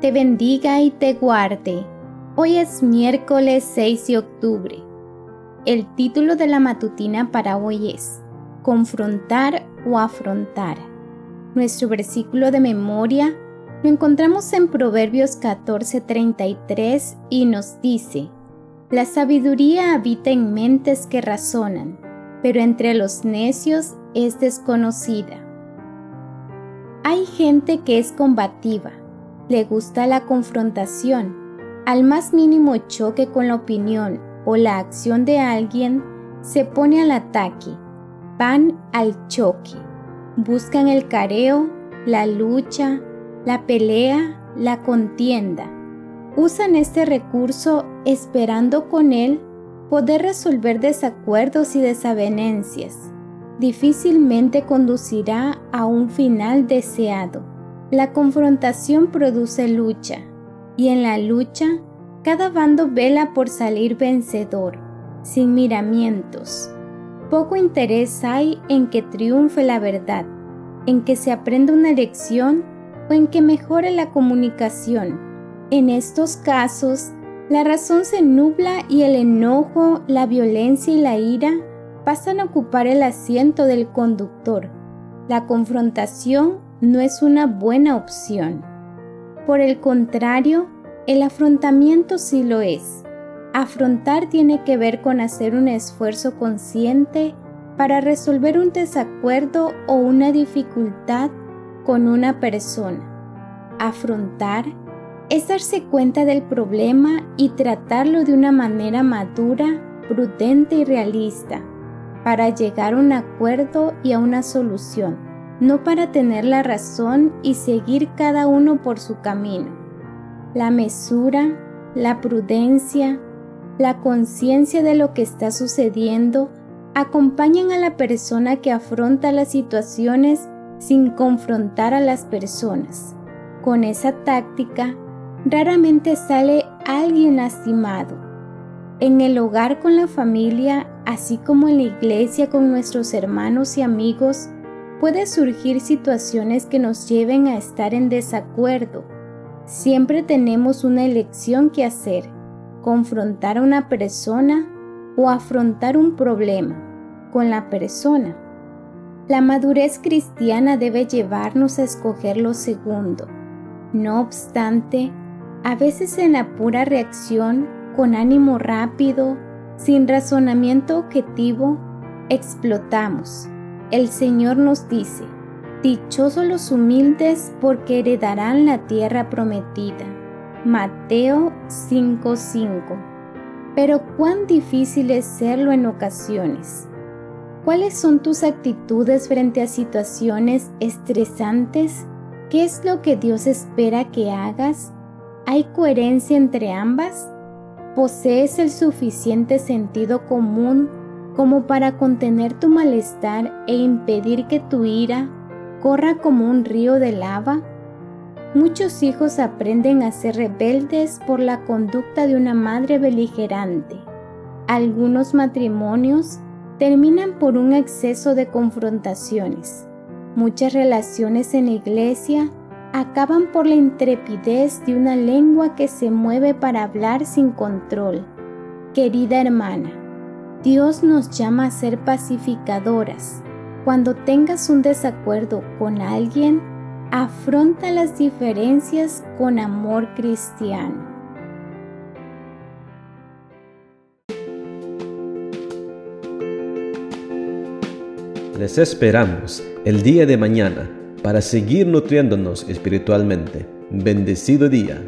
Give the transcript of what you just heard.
te bendiga y te guarde. Hoy es miércoles 6 de octubre. El título de la matutina para hoy es Confrontar o afrontar. Nuestro versículo de memoria lo encontramos en Proverbios 14:33 y nos dice, La sabiduría habita en mentes que razonan, pero entre los necios es desconocida. Hay gente que es combativa, le gusta la confrontación, al más mínimo choque con la opinión o la acción de alguien, se pone al ataque, van al choque, buscan el careo, la lucha, la pelea, la contienda. Usan este recurso esperando con él poder resolver desacuerdos y desavenencias. Difícilmente conducirá a un final deseado. La confrontación produce lucha, y en la lucha cada bando vela por salir vencedor, sin miramientos. Poco interés hay en que triunfe la verdad, en que se aprenda una lección o en que mejore la comunicación. En estos casos, la razón se nubla y el enojo, la violencia y la ira pasan a ocupar el asiento del conductor. La confrontación no es una buena opción. Por el contrario, el afrontamiento sí lo es. Afrontar tiene que ver con hacer un esfuerzo consciente para resolver un desacuerdo o una dificultad con una persona. Afrontar es darse cuenta del problema y tratarlo de una manera madura, prudente y realista, para llegar a un acuerdo y a una solución, no para tener la razón y seguir cada uno por su camino. La mesura, la prudencia, la conciencia de lo que está sucediendo acompañan a la persona que afronta las situaciones sin confrontar a las personas. Con esa táctica, raramente sale alguien lastimado. En el hogar con la familia, así como en la iglesia con nuestros hermanos y amigos, puede surgir situaciones que nos lleven a estar en desacuerdo. Siempre tenemos una elección que hacer, confrontar a una persona o afrontar un problema con la persona. La madurez cristiana debe llevarnos a escoger lo segundo. No obstante, a veces en la pura reacción, con ánimo rápido, sin razonamiento objetivo, explotamos. El Señor nos dice, Dichosos los humildes porque heredarán la tierra prometida. Mateo 5:5. Pero cuán difícil es serlo en ocasiones. ¿Cuáles son tus actitudes frente a situaciones estresantes? ¿Qué es lo que Dios espera que hagas? ¿Hay coherencia entre ambas? ¿Posees el suficiente sentido común como para contener tu malestar e impedir que tu ira corra como un río de lava? Muchos hijos aprenden a ser rebeldes por la conducta de una madre beligerante. Algunos matrimonios terminan por un exceso de confrontaciones. Muchas relaciones en la iglesia acaban por la intrepidez de una lengua que se mueve para hablar sin control. Querida hermana, Dios nos llama a ser pacificadoras. Cuando tengas un desacuerdo con alguien, afronta las diferencias con amor cristiano. Les esperamos el día de mañana para seguir nutriéndonos espiritualmente. Bendecido día.